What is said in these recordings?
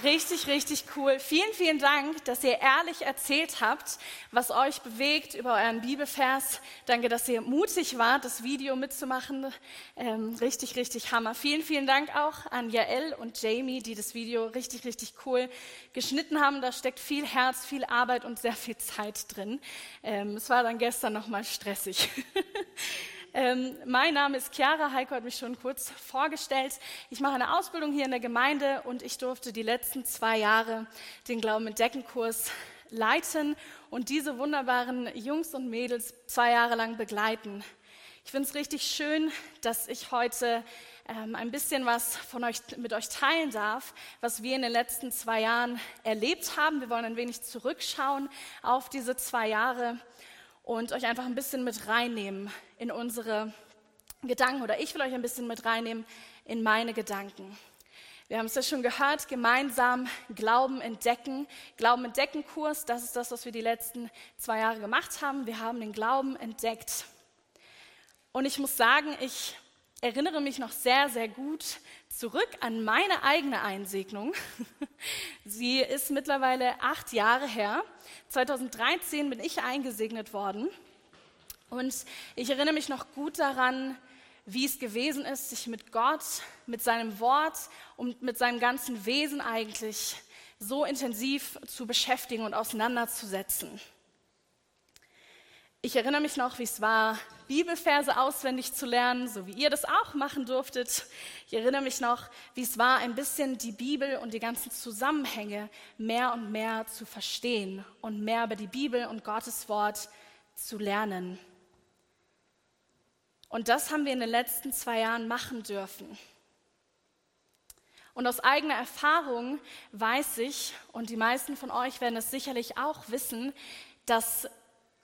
Richtig, richtig cool. Vielen, vielen Dank, dass ihr ehrlich erzählt habt, was euch bewegt über euren Bibelvers. Danke, dass ihr mutig wart, das Video mitzumachen. Ähm, richtig, richtig Hammer. Vielen, vielen Dank auch an Jael und Jamie, die das Video richtig, richtig cool geschnitten haben. Da steckt viel Herz, viel Arbeit und sehr viel Zeit drin. Ähm, es war dann gestern nochmal stressig. Ähm, mein Name ist Chiara, Heiko hat mich schon kurz vorgestellt. Ich mache eine Ausbildung hier in der Gemeinde und ich durfte die letzten zwei Jahre den Glauben entdecken Kurs leiten und diese wunderbaren Jungs und Mädels zwei Jahre lang begleiten. Ich finde es richtig schön, dass ich heute ähm, ein bisschen was von euch, mit euch teilen darf, was wir in den letzten zwei Jahren erlebt haben. Wir wollen ein wenig zurückschauen auf diese zwei Jahre und euch einfach ein bisschen mit reinnehmen in unsere Gedanken oder ich will euch ein bisschen mit reinnehmen in meine Gedanken. Wir haben es ja schon gehört, gemeinsam Glauben entdecken. Glauben entdecken Kurs, das ist das, was wir die letzten zwei Jahre gemacht haben. Wir haben den Glauben entdeckt. Und ich muss sagen, ich erinnere mich noch sehr, sehr gut zurück an meine eigene Einsegnung. Sie ist mittlerweile acht Jahre her. 2013 bin ich eingesegnet worden. Und ich erinnere mich noch gut daran, wie es gewesen ist, sich mit Gott, mit seinem Wort und mit seinem ganzen Wesen eigentlich so intensiv zu beschäftigen und auseinanderzusetzen. Ich erinnere mich noch, wie es war, Bibelverse auswendig zu lernen, so wie ihr das auch machen durftet. Ich erinnere mich noch, wie es war, ein bisschen die Bibel und die ganzen Zusammenhänge mehr und mehr zu verstehen und mehr über die Bibel und Gottes Wort zu lernen. Und das haben wir in den letzten zwei Jahren machen dürfen. Und aus eigener Erfahrung weiß ich, und die meisten von euch werden es sicherlich auch wissen, dass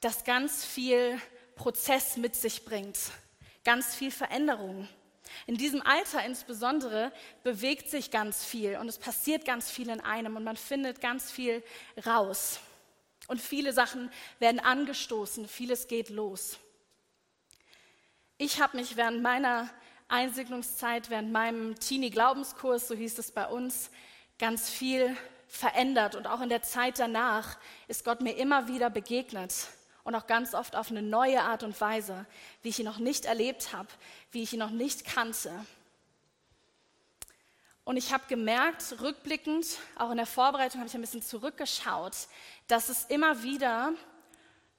das ganz viel Prozess mit sich bringt, ganz viel Veränderung. In diesem Alter insbesondere bewegt sich ganz viel und es passiert ganz viel in einem und man findet ganz viel raus. Und viele Sachen werden angestoßen, vieles geht los. Ich habe mich während meiner Einsegnungszeit, während meinem Teenie-Glaubenskurs, so hieß es bei uns, ganz viel verändert. Und auch in der Zeit danach ist Gott mir immer wieder begegnet und auch ganz oft auf eine neue Art und Weise, wie ich ihn noch nicht erlebt habe, wie ich ihn noch nicht kannte. Und ich habe gemerkt, rückblickend, auch in der Vorbereitung habe ich ein bisschen zurückgeschaut, dass es immer wieder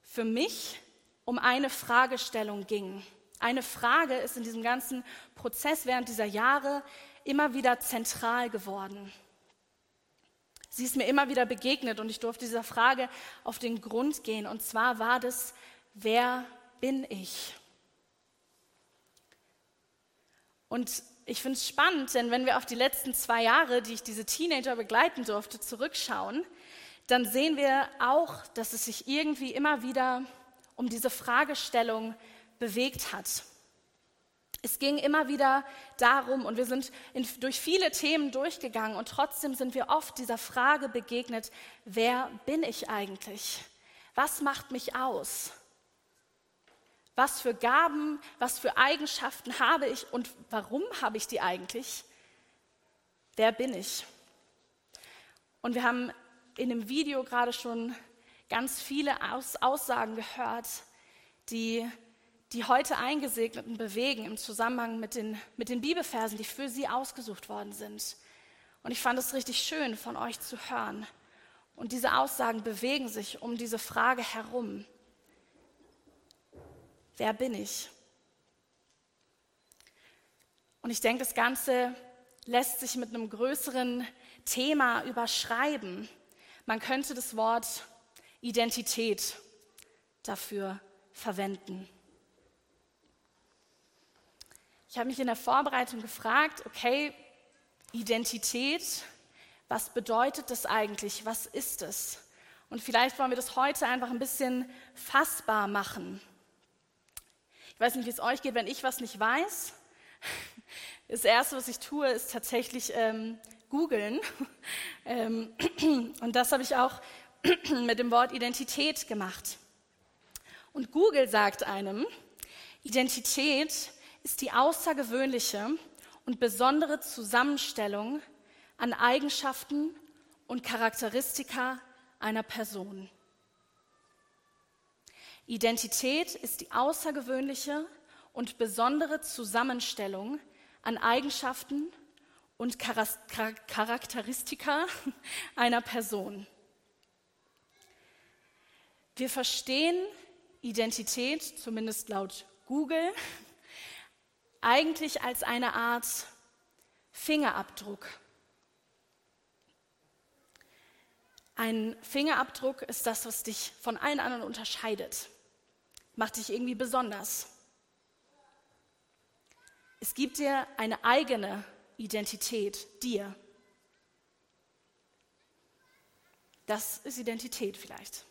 für mich um eine Fragestellung ging. Eine Frage ist in diesem ganzen Prozess während dieser Jahre immer wieder zentral geworden. Sie ist mir immer wieder begegnet und ich durfte dieser Frage auf den Grund gehen. Und zwar war das, wer bin ich? Und ich finde es spannend, denn wenn wir auf die letzten zwei Jahre, die ich diese Teenager begleiten durfte, zurückschauen, dann sehen wir auch, dass es sich irgendwie immer wieder um diese Fragestellung bewegt hat. Es ging immer wieder darum, und wir sind in, durch viele Themen durchgegangen, und trotzdem sind wir oft dieser Frage begegnet, wer bin ich eigentlich? Was macht mich aus? Was für Gaben, was für Eigenschaften habe ich und warum habe ich die eigentlich? Wer bin ich? Und wir haben in dem Video gerade schon ganz viele Aussagen gehört, die die heute Eingesegneten bewegen im Zusammenhang mit den, mit den Bibelversen, die für sie ausgesucht worden sind. Und ich fand es richtig schön, von euch zu hören. Und diese Aussagen bewegen sich um diese Frage herum. Wer bin ich? Und ich denke, das Ganze lässt sich mit einem größeren Thema überschreiben. Man könnte das Wort Identität dafür verwenden. Ich habe mich in der Vorbereitung gefragt, okay, Identität, was bedeutet das eigentlich? Was ist es? Und vielleicht wollen wir das heute einfach ein bisschen fassbar machen. Ich weiß nicht, wie es euch geht, wenn ich was nicht weiß. Das Erste, was ich tue, ist tatsächlich ähm, googeln. Ähm, und das habe ich auch mit dem Wort Identität gemacht. Und Google sagt einem, Identität ist die außergewöhnliche und besondere Zusammenstellung an Eigenschaften und Charakteristika einer Person. Identität ist die außergewöhnliche und besondere Zusammenstellung an Eigenschaften und Charakteristika einer Person. Wir verstehen Identität, zumindest laut Google, eigentlich als eine Art Fingerabdruck. Ein Fingerabdruck ist das, was dich von allen anderen unterscheidet, macht dich irgendwie besonders. Es gibt dir eine eigene Identität, dir. Das ist Identität vielleicht.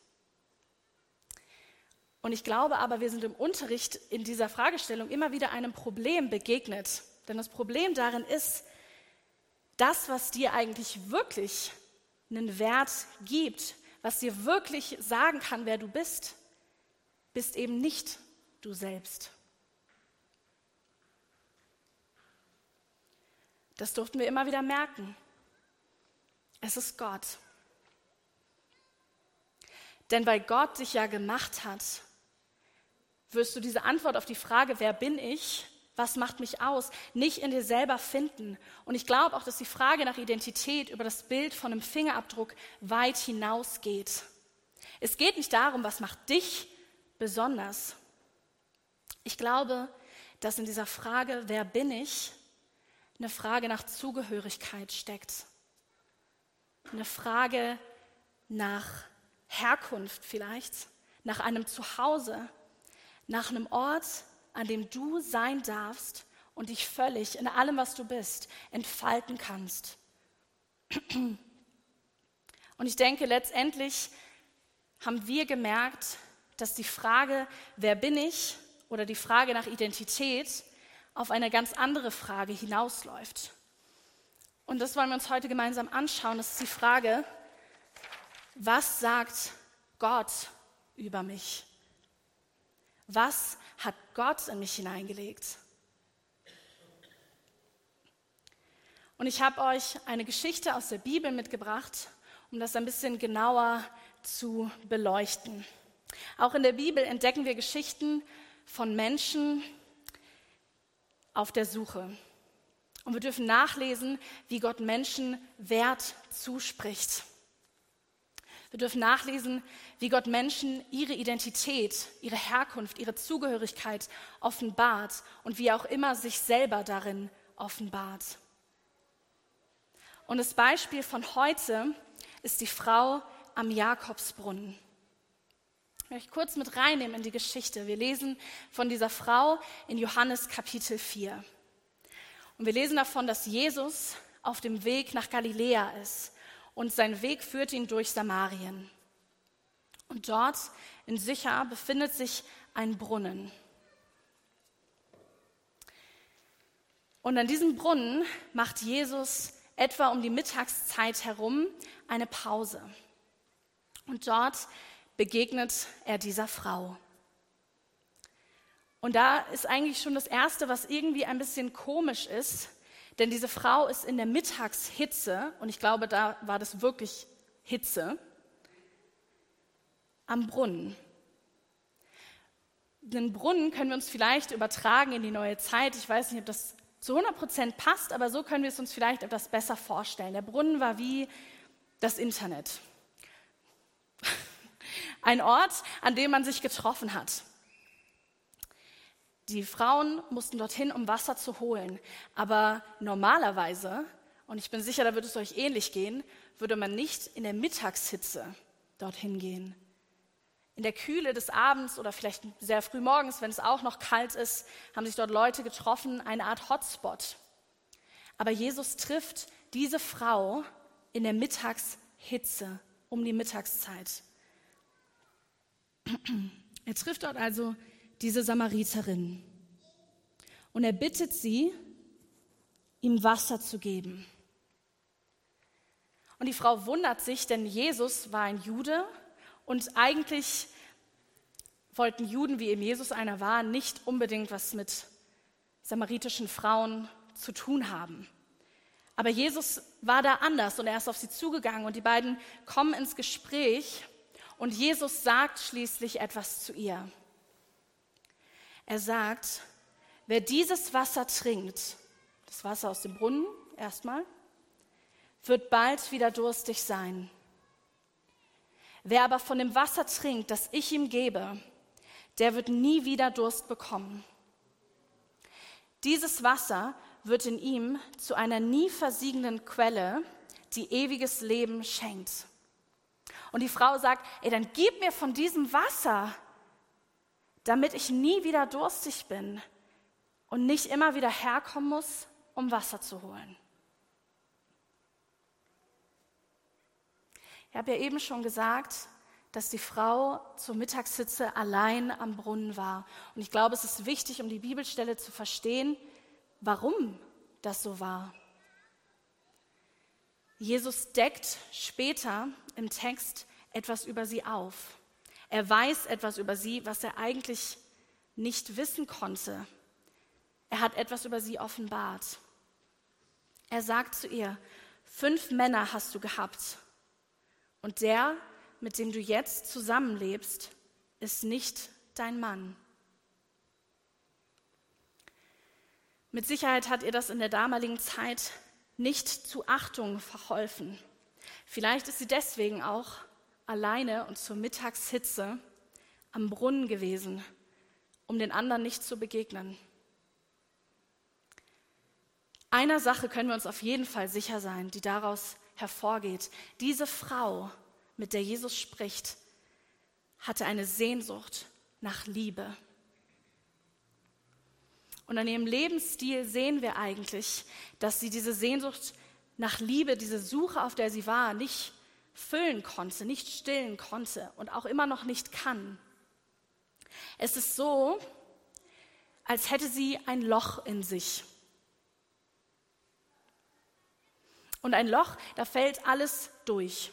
Und ich glaube aber, wir sind im Unterricht in dieser Fragestellung immer wieder einem Problem begegnet. Denn das Problem darin ist, das, was dir eigentlich wirklich einen Wert gibt, was dir wirklich sagen kann, wer du bist, bist eben nicht du selbst. Das durften wir immer wieder merken. Es ist Gott. Denn weil Gott dich ja gemacht hat, wirst du diese Antwort auf die Frage, wer bin ich, was macht mich aus, nicht in dir selber finden. Und ich glaube auch, dass die Frage nach Identität über das Bild von einem Fingerabdruck weit hinausgeht. Es geht nicht darum, was macht dich besonders. Ich glaube, dass in dieser Frage, wer bin ich, eine Frage nach Zugehörigkeit steckt. Eine Frage nach Herkunft vielleicht, nach einem Zuhause, nach einem Ort, an dem du sein darfst und dich völlig in allem, was du bist, entfalten kannst. Und ich denke, letztendlich haben wir gemerkt, dass die Frage, wer bin ich, oder die Frage nach Identität auf eine ganz andere Frage hinausläuft. Und das wollen wir uns heute gemeinsam anschauen. Das ist die Frage, was sagt Gott über mich? Was hat Gott in mich hineingelegt? Und ich habe euch eine Geschichte aus der Bibel mitgebracht, um das ein bisschen genauer zu beleuchten. Auch in der Bibel entdecken wir Geschichten von Menschen auf der Suche. Und wir dürfen nachlesen, wie Gott Menschen Wert zuspricht. Wir dürfen nachlesen, wie Gott Menschen ihre Identität, ihre Herkunft, ihre Zugehörigkeit offenbart und wie er auch immer sich selber darin offenbart. Und das Beispiel von heute ist die Frau am Jakobsbrunnen. Ich möchte kurz mit reinnehmen in die Geschichte. Wir lesen von dieser Frau in Johannes Kapitel 4. Und wir lesen davon, dass Jesus auf dem Weg nach Galiläa ist und sein Weg führt ihn durch Samarien. Und dort in Sicher befindet sich ein Brunnen. Und an diesem Brunnen macht Jesus etwa um die Mittagszeit herum eine Pause. Und dort begegnet er dieser Frau. Und da ist eigentlich schon das Erste, was irgendwie ein bisschen komisch ist, denn diese Frau ist in der Mittagshitze, und ich glaube, da war das wirklich Hitze, am Brunnen. Den Brunnen können wir uns vielleicht übertragen in die neue Zeit. Ich weiß nicht, ob das zu 100 Prozent passt, aber so können wir es uns vielleicht etwas besser vorstellen. Der Brunnen war wie das Internet. Ein Ort, an dem man sich getroffen hat. Die Frauen mussten dorthin, um Wasser zu holen. Aber normalerweise, und ich bin sicher, da wird es euch ähnlich gehen, würde man nicht in der Mittagshitze dorthin gehen. In der Kühle des Abends oder vielleicht sehr früh morgens, wenn es auch noch kalt ist, haben sich dort Leute getroffen, eine Art Hotspot. Aber Jesus trifft diese Frau in der Mittagshitze, um die Mittagszeit. Er trifft dort also diese Samariterin. Und er bittet sie, ihm Wasser zu geben. Und die Frau wundert sich, denn Jesus war ein Jude und eigentlich wollten Juden, wie eben Jesus einer war, nicht unbedingt was mit samaritischen Frauen zu tun haben. Aber Jesus war da anders und er ist auf sie zugegangen und die beiden kommen ins Gespräch und Jesus sagt schließlich etwas zu ihr. Er sagt, wer dieses Wasser trinkt, das Wasser aus dem Brunnen erstmal, wird bald wieder durstig sein. Wer aber von dem Wasser trinkt, das ich ihm gebe, der wird nie wieder Durst bekommen. Dieses Wasser wird in ihm zu einer nie versiegenden Quelle, die ewiges Leben schenkt. Und die Frau sagt, ey, dann gib mir von diesem Wasser, damit ich nie wieder durstig bin und nicht immer wieder herkommen muss, um Wasser zu holen. Ich habe ja eben schon gesagt, dass die Frau zur Mittagssitze allein am Brunnen war. Und ich glaube, es ist wichtig, um die Bibelstelle zu verstehen, warum das so war. Jesus deckt später im Text etwas über sie auf. Er weiß etwas über sie, was er eigentlich nicht wissen konnte. Er hat etwas über sie offenbart. Er sagt zu ihr, fünf Männer hast du gehabt und der, mit dem du jetzt zusammenlebst, ist nicht dein Mann. Mit Sicherheit hat ihr das in der damaligen Zeit nicht zu Achtung verholfen. Vielleicht ist sie deswegen auch alleine und zur Mittagshitze am Brunnen gewesen, um den anderen nicht zu begegnen. Einer Sache können wir uns auf jeden Fall sicher sein, die daraus hervorgeht. Diese Frau, mit der Jesus spricht, hatte eine Sehnsucht nach Liebe. Und an ihrem Lebensstil sehen wir eigentlich, dass sie diese Sehnsucht nach Liebe, diese Suche, auf der sie war, nicht füllen konnte, nicht stillen konnte und auch immer noch nicht kann. Es ist so, als hätte sie ein Loch in sich. Und ein Loch, da fällt alles durch.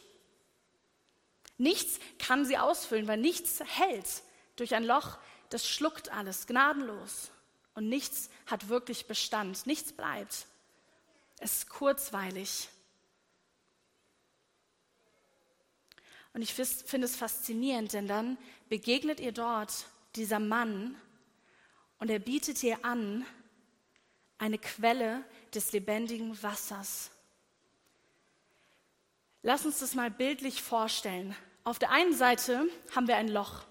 Nichts kann sie ausfüllen, weil nichts hält. Durch ein Loch, das schluckt alles, gnadenlos und nichts hat wirklich Bestand, nichts bleibt. Es ist kurzweilig. Und ich finde es faszinierend, denn dann begegnet ihr dort dieser Mann und er bietet ihr an eine Quelle des lebendigen Wassers. Lass uns das mal bildlich vorstellen. Auf der einen Seite haben wir ein Loch.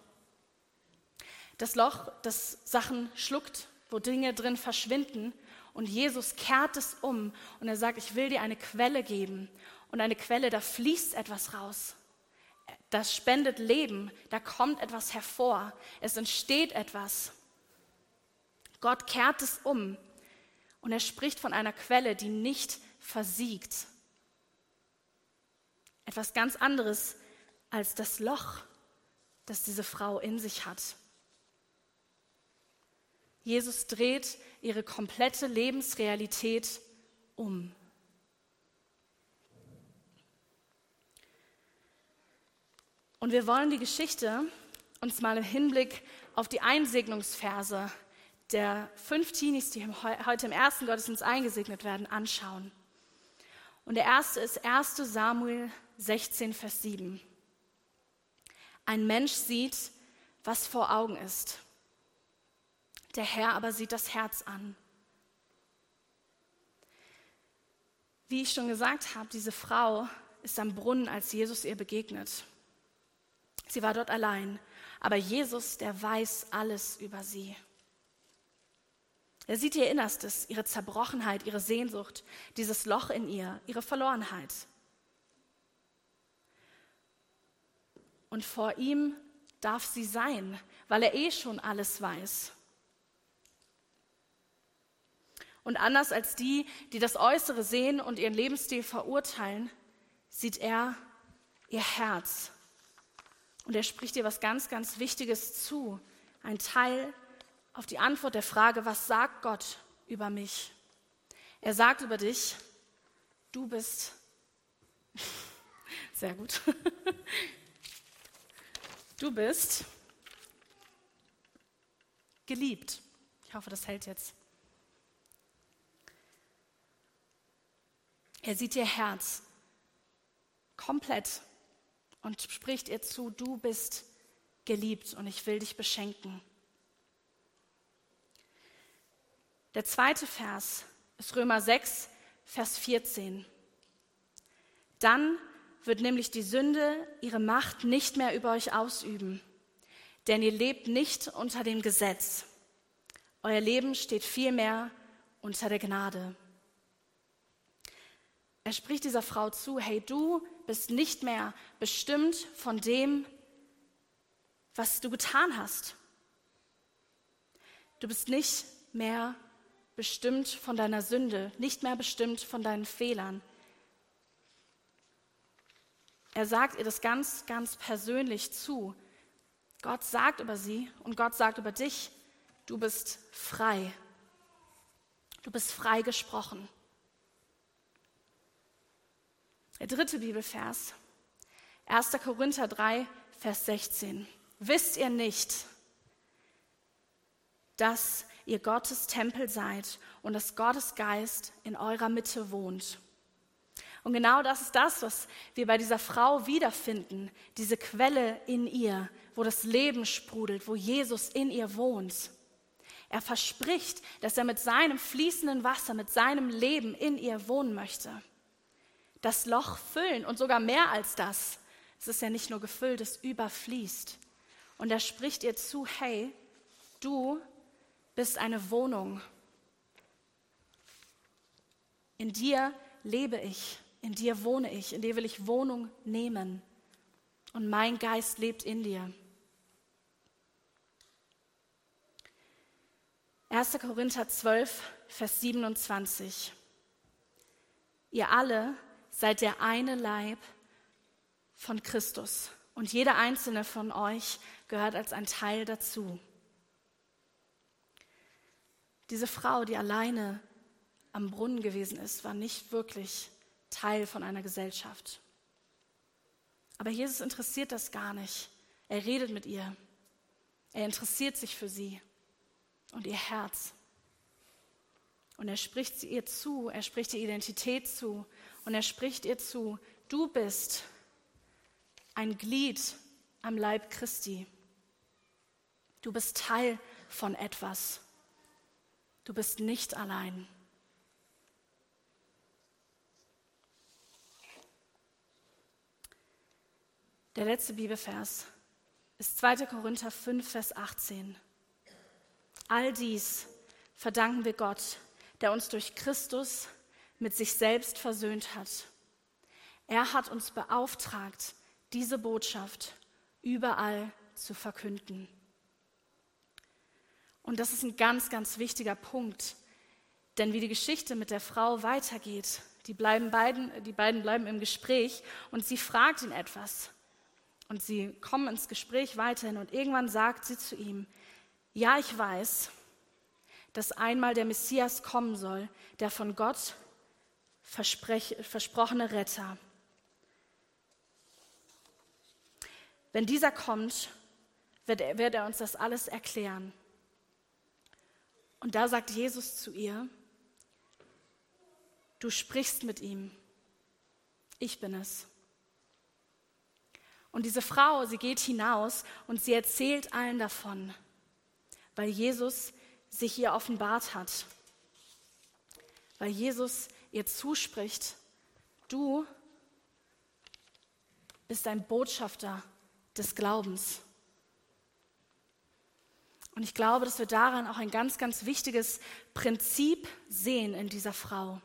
Das Loch, das Sachen schluckt, wo Dinge drin verschwinden. Und Jesus kehrt es um und er sagt, ich will dir eine Quelle geben. Und eine Quelle, da fließt etwas raus. Das spendet Leben, da kommt etwas hervor. Es entsteht etwas. Gott kehrt es um und er spricht von einer Quelle, die nicht versiegt. Etwas ganz anderes als das Loch, das diese Frau in sich hat. Jesus dreht ihre komplette Lebensrealität um. Und wir wollen die Geschichte uns mal im Hinblick auf die Einsegnungsverse der fünf Teenies, die heute im ersten Gottesdienst eingesegnet werden, anschauen. Und der erste ist 1 Samuel 16, Vers 7. Ein Mensch sieht, was vor Augen ist. Der Herr aber sieht das Herz an. Wie ich schon gesagt habe, diese Frau ist am Brunnen, als Jesus ihr begegnet. Sie war dort allein, aber Jesus, der weiß alles über sie. Er sieht ihr Innerstes, ihre Zerbrochenheit, ihre Sehnsucht, dieses Loch in ihr, ihre Verlorenheit. Und vor ihm darf sie sein, weil er eh schon alles weiß. Und anders als die, die das Äußere sehen und ihren Lebensstil verurteilen, sieht er ihr Herz. Und er spricht ihr was ganz, ganz Wichtiges zu. Ein Teil auf die Antwort der Frage, was sagt Gott über mich? Er sagt über dich, du bist sehr gut. Du bist geliebt. Ich hoffe, das hält jetzt. Er sieht ihr Herz komplett und spricht ihr zu, du bist geliebt und ich will dich beschenken. Der zweite Vers ist Römer 6, Vers 14. Dann wird nämlich die Sünde ihre Macht nicht mehr über euch ausüben, denn ihr lebt nicht unter dem Gesetz. Euer Leben steht vielmehr unter der Gnade. Er spricht dieser Frau zu, hey, du bist nicht mehr bestimmt von dem, was du getan hast. Du bist nicht mehr bestimmt von deiner Sünde, nicht mehr bestimmt von deinen Fehlern. Er sagt ihr das ganz, ganz persönlich zu. Gott sagt über sie und Gott sagt über dich, du bist frei. Du bist frei gesprochen. Der dritte Bibelvers, 1. Korinther 3, Vers 16. Wisst ihr nicht, dass ihr Gottes Tempel seid und dass Gottes Geist in eurer Mitte wohnt? Und genau das ist das, was wir bei dieser Frau wiederfinden, diese Quelle in ihr, wo das Leben sprudelt, wo Jesus in ihr wohnt. Er verspricht, dass er mit seinem fließenden Wasser, mit seinem Leben in ihr wohnen möchte. Das Loch füllen und sogar mehr als das. Es ist ja nicht nur gefüllt, es überfließt. Und er spricht ihr zu, hey, du bist eine Wohnung. In dir lebe ich. In dir wohne ich, in dir will ich Wohnung nehmen. Und mein Geist lebt in dir. 1. Korinther 12, Vers 27. Ihr alle seid der eine Leib von Christus und jeder einzelne von euch gehört als ein Teil dazu. Diese Frau, die alleine am Brunnen gewesen ist, war nicht wirklich Teil von einer Gesellschaft. Aber Jesus interessiert das gar nicht. Er redet mit ihr. Er interessiert sich für sie und ihr Herz. Und er spricht sie ihr zu, er spricht ihr Identität zu und er spricht ihr zu, du bist ein Glied am Leib Christi. Du bist Teil von etwas. Du bist nicht allein. Der letzte Bibelvers ist 2. Korinther 5, Vers 18. All dies verdanken wir Gott, der uns durch Christus mit sich selbst versöhnt hat. Er hat uns beauftragt, diese Botschaft überall zu verkünden. Und das ist ein ganz, ganz wichtiger Punkt, denn wie die Geschichte mit der Frau weitergeht, die, bleiben beiden, die beiden bleiben im Gespräch und sie fragt ihn etwas. Und sie kommen ins Gespräch weiterhin und irgendwann sagt sie zu ihm, ja, ich weiß, dass einmal der Messias kommen soll, der von Gott versprochene Retter. Wenn dieser kommt, wird er, wird er uns das alles erklären. Und da sagt Jesus zu ihr, du sprichst mit ihm, ich bin es. Und diese Frau, sie geht hinaus und sie erzählt allen davon, weil Jesus sich ihr offenbart hat. Weil Jesus ihr zuspricht, du bist ein Botschafter des Glaubens. Und ich glaube, dass wir daran auch ein ganz, ganz wichtiges Prinzip sehen in dieser Frau.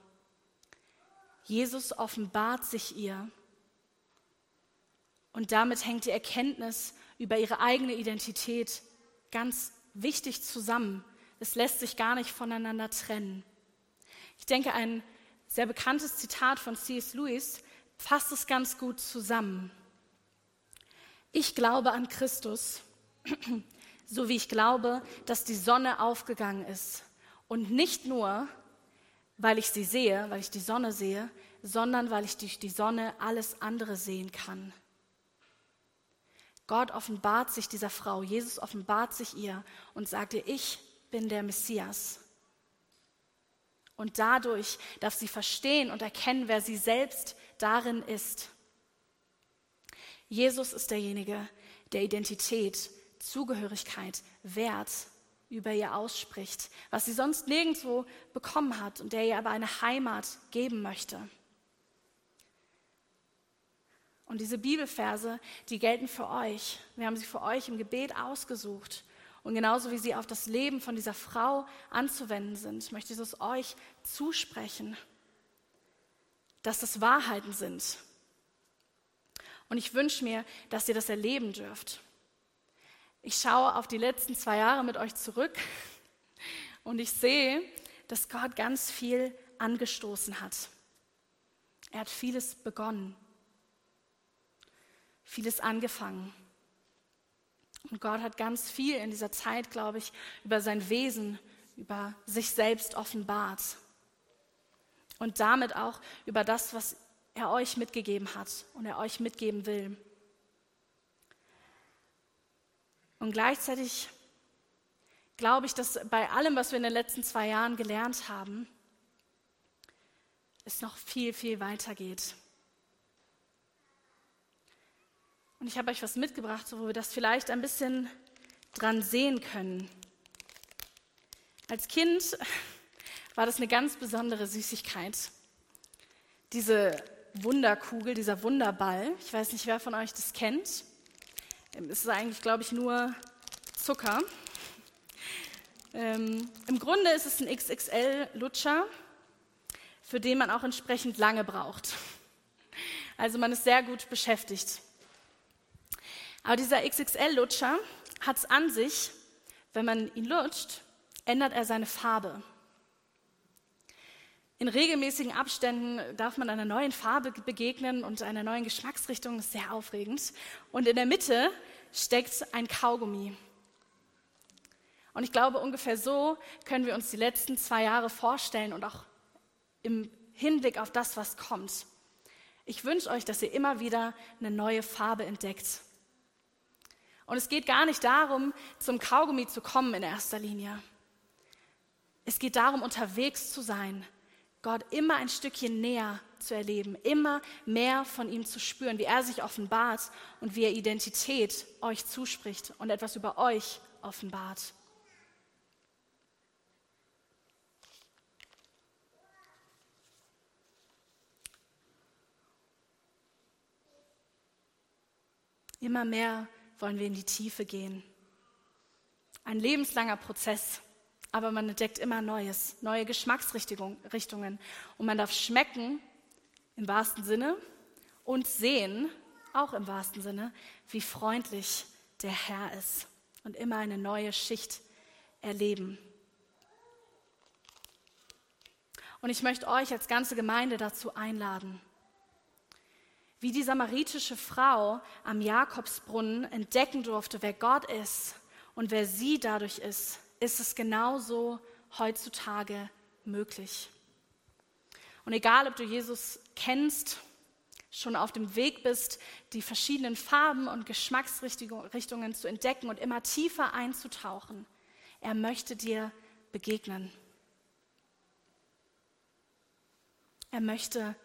Jesus offenbart sich ihr und damit hängt die Erkenntnis über ihre eigene Identität ganz wichtig zusammen. Es lässt sich gar nicht voneinander trennen. Ich denke, ein sehr bekanntes Zitat von C.S. Lewis fasst es ganz gut zusammen. Ich glaube an Christus, so wie ich glaube, dass die Sonne aufgegangen ist. Und nicht nur, weil ich sie sehe, weil ich die Sonne sehe, sondern weil ich durch die Sonne alles andere sehen kann. Gott offenbart sich dieser Frau, Jesus offenbart sich ihr und sagt ihr, ich bin der Messias. Und dadurch darf sie verstehen und erkennen, wer sie selbst darin ist. Jesus ist derjenige, der Identität, Zugehörigkeit, Wert über ihr ausspricht, was sie sonst nirgendwo bekommen hat und der ihr aber eine Heimat geben möchte. Und diese Bibelverse, die gelten für euch. Wir haben sie für euch im Gebet ausgesucht. Und genauso wie sie auf das Leben von dieser Frau anzuwenden sind, möchte ich es euch zusprechen, dass das Wahrheiten sind. Und ich wünsche mir, dass ihr das erleben dürft. Ich schaue auf die letzten zwei Jahre mit euch zurück und ich sehe, dass Gott ganz viel angestoßen hat. Er hat vieles begonnen vieles angefangen. Und Gott hat ganz viel in dieser Zeit, glaube ich, über sein Wesen, über sich selbst offenbart. Und damit auch über das, was er euch mitgegeben hat und er euch mitgeben will. Und gleichzeitig glaube ich, dass bei allem, was wir in den letzten zwei Jahren gelernt haben, es noch viel, viel weiter geht. Und ich habe euch was mitgebracht, wo wir das vielleicht ein bisschen dran sehen können. Als Kind war das eine ganz besondere Süßigkeit. Diese Wunderkugel, dieser Wunderball. Ich weiß nicht, wer von euch das kennt. Ähm, es ist eigentlich, glaube ich, nur Zucker. Ähm, Im Grunde ist es ein XXL-Lutscher, für den man auch entsprechend lange braucht. Also man ist sehr gut beschäftigt. Aber dieser XXL-Lutscher hat es an sich, wenn man ihn lutscht, ändert er seine Farbe. In regelmäßigen Abständen darf man einer neuen Farbe begegnen und einer neuen Geschmacksrichtung. Das ist sehr aufregend. Und in der Mitte steckt ein Kaugummi. Und ich glaube, ungefähr so können wir uns die letzten zwei Jahre vorstellen und auch im Hinblick auf das, was kommt. Ich wünsche euch, dass ihr immer wieder eine neue Farbe entdeckt. Und es geht gar nicht darum, zum Kaugummi zu kommen in erster Linie. Es geht darum, unterwegs zu sein, Gott immer ein Stückchen näher zu erleben, immer mehr von ihm zu spüren, wie er sich offenbart und wie er Identität euch zuspricht und etwas über euch offenbart. Immer mehr wollen wir in die Tiefe gehen. Ein lebenslanger Prozess, aber man entdeckt immer Neues, neue Geschmacksrichtungen. Und man darf schmecken, im wahrsten Sinne, und sehen, auch im wahrsten Sinne, wie freundlich der Herr ist und immer eine neue Schicht erleben. Und ich möchte euch als ganze Gemeinde dazu einladen, wie die samaritische Frau am Jakobsbrunnen entdecken durfte, wer Gott ist und wer sie dadurch ist, ist es genauso heutzutage möglich. Und egal, ob du Jesus kennst, schon auf dem Weg bist, die verschiedenen Farben und Geschmacksrichtungen zu entdecken und immer tiefer einzutauchen, er möchte dir begegnen. Er möchte,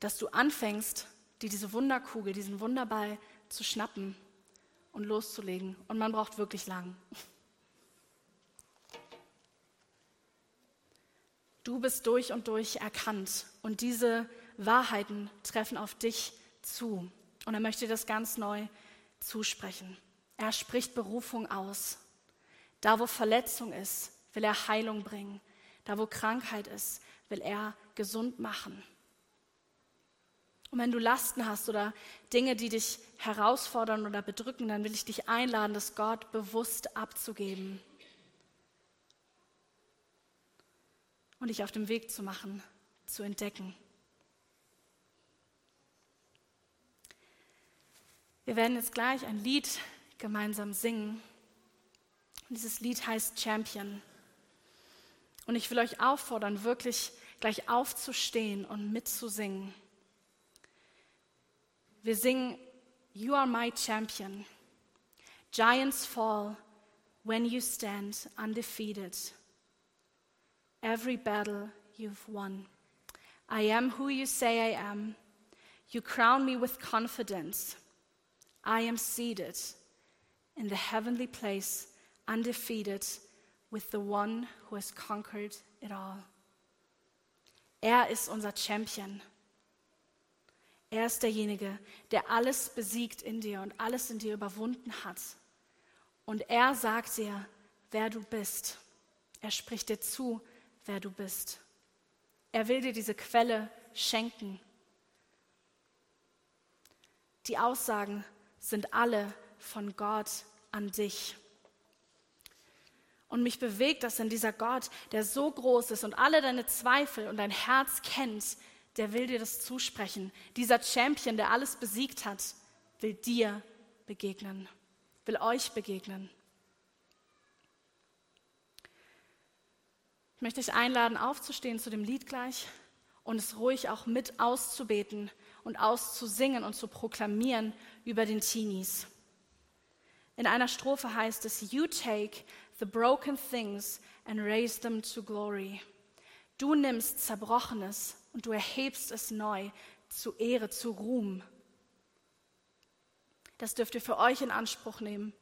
dass du anfängst, die diese Wunderkugel, diesen Wunderball zu schnappen und loszulegen. Und man braucht wirklich lang. Du bist durch und durch erkannt und diese Wahrheiten treffen auf dich zu. Und er möchte das ganz neu zusprechen. Er spricht Berufung aus. Da, wo Verletzung ist, will er Heilung bringen. Da, wo Krankheit ist, will er gesund machen. Und wenn du Lasten hast oder Dinge, die dich herausfordern oder bedrücken, dann will ich dich einladen, das Gott bewusst abzugeben und dich auf dem Weg zu machen, zu entdecken. Wir werden jetzt gleich ein Lied gemeinsam singen. Und dieses Lied heißt Champion. Und ich will euch auffordern, wirklich gleich aufzustehen und mitzusingen. Wir singen You are my champion. Giants fall when you stand undefeated. Every battle you've won. I am who you say I am. You crown me with confidence. I am seated in the heavenly place, undefeated, with the one who has conquered it all. Er ist unser Champion. Er ist derjenige, der alles besiegt in dir und alles in dir überwunden hat. Und er sagt dir, wer du bist. Er spricht dir zu, wer du bist. Er will dir diese Quelle schenken. Die Aussagen sind alle von Gott an dich. Und mich bewegt das in dieser Gott, der so groß ist und alle deine Zweifel und dein Herz kennt, der will dir das zusprechen. Dieser Champion, der alles besiegt hat, will dir begegnen, will euch begegnen. Ich möchte dich einladen, aufzustehen zu dem Lied gleich und es ruhig auch mit auszubeten und auszusingen und zu proklamieren über den Teenies. In einer Strophe heißt es, You take the broken things and raise them to glory. Du nimmst Zerbrochenes und du erhebst es neu zu Ehre, zu Ruhm. Das dürft ihr für euch in Anspruch nehmen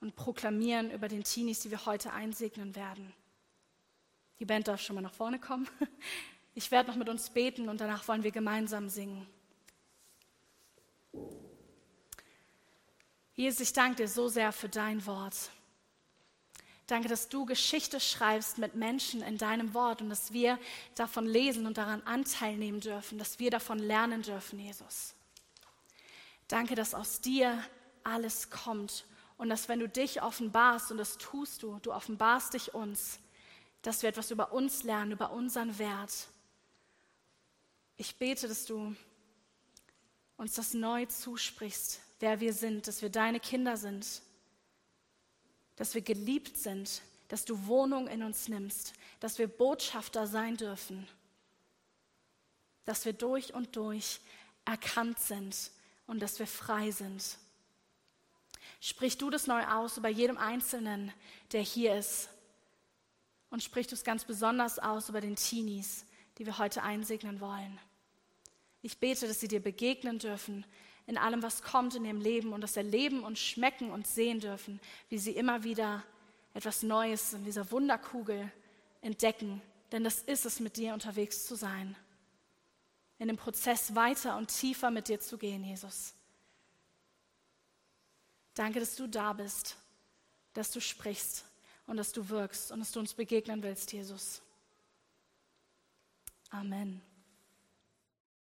und proklamieren über den Teenies, die wir heute einsegnen werden. Die Band darf schon mal nach vorne kommen. Ich werde noch mit uns beten und danach wollen wir gemeinsam singen. Jesus, ich danke dir so sehr für dein Wort. Danke, dass du Geschichte schreibst mit Menschen in deinem Wort und dass wir davon lesen und daran Anteil nehmen dürfen, dass wir davon lernen dürfen, Jesus. Danke, dass aus dir alles kommt und dass wenn du dich offenbarst, und das tust du, du offenbarst dich uns, dass wir etwas über uns lernen, über unseren Wert. Ich bete, dass du uns das neu zusprichst, wer wir sind, dass wir deine Kinder sind dass wir geliebt sind, dass du Wohnung in uns nimmst, dass wir Botschafter sein dürfen, dass wir durch und durch erkannt sind und dass wir frei sind. Sprich du das neu aus über jedem Einzelnen, der hier ist. Und sprich du es ganz besonders aus über den Teenies, die wir heute einsegnen wollen. Ich bete, dass sie dir begegnen dürfen, in allem, was kommt in ihrem Leben und das erleben und schmecken und sehen dürfen, wie sie immer wieder etwas Neues in dieser Wunderkugel entdecken. Denn das ist es, mit dir unterwegs zu sein. In dem Prozess weiter und tiefer mit dir zu gehen, Jesus. Danke, dass du da bist, dass du sprichst und dass du wirkst und dass du uns begegnen willst, Jesus. Amen.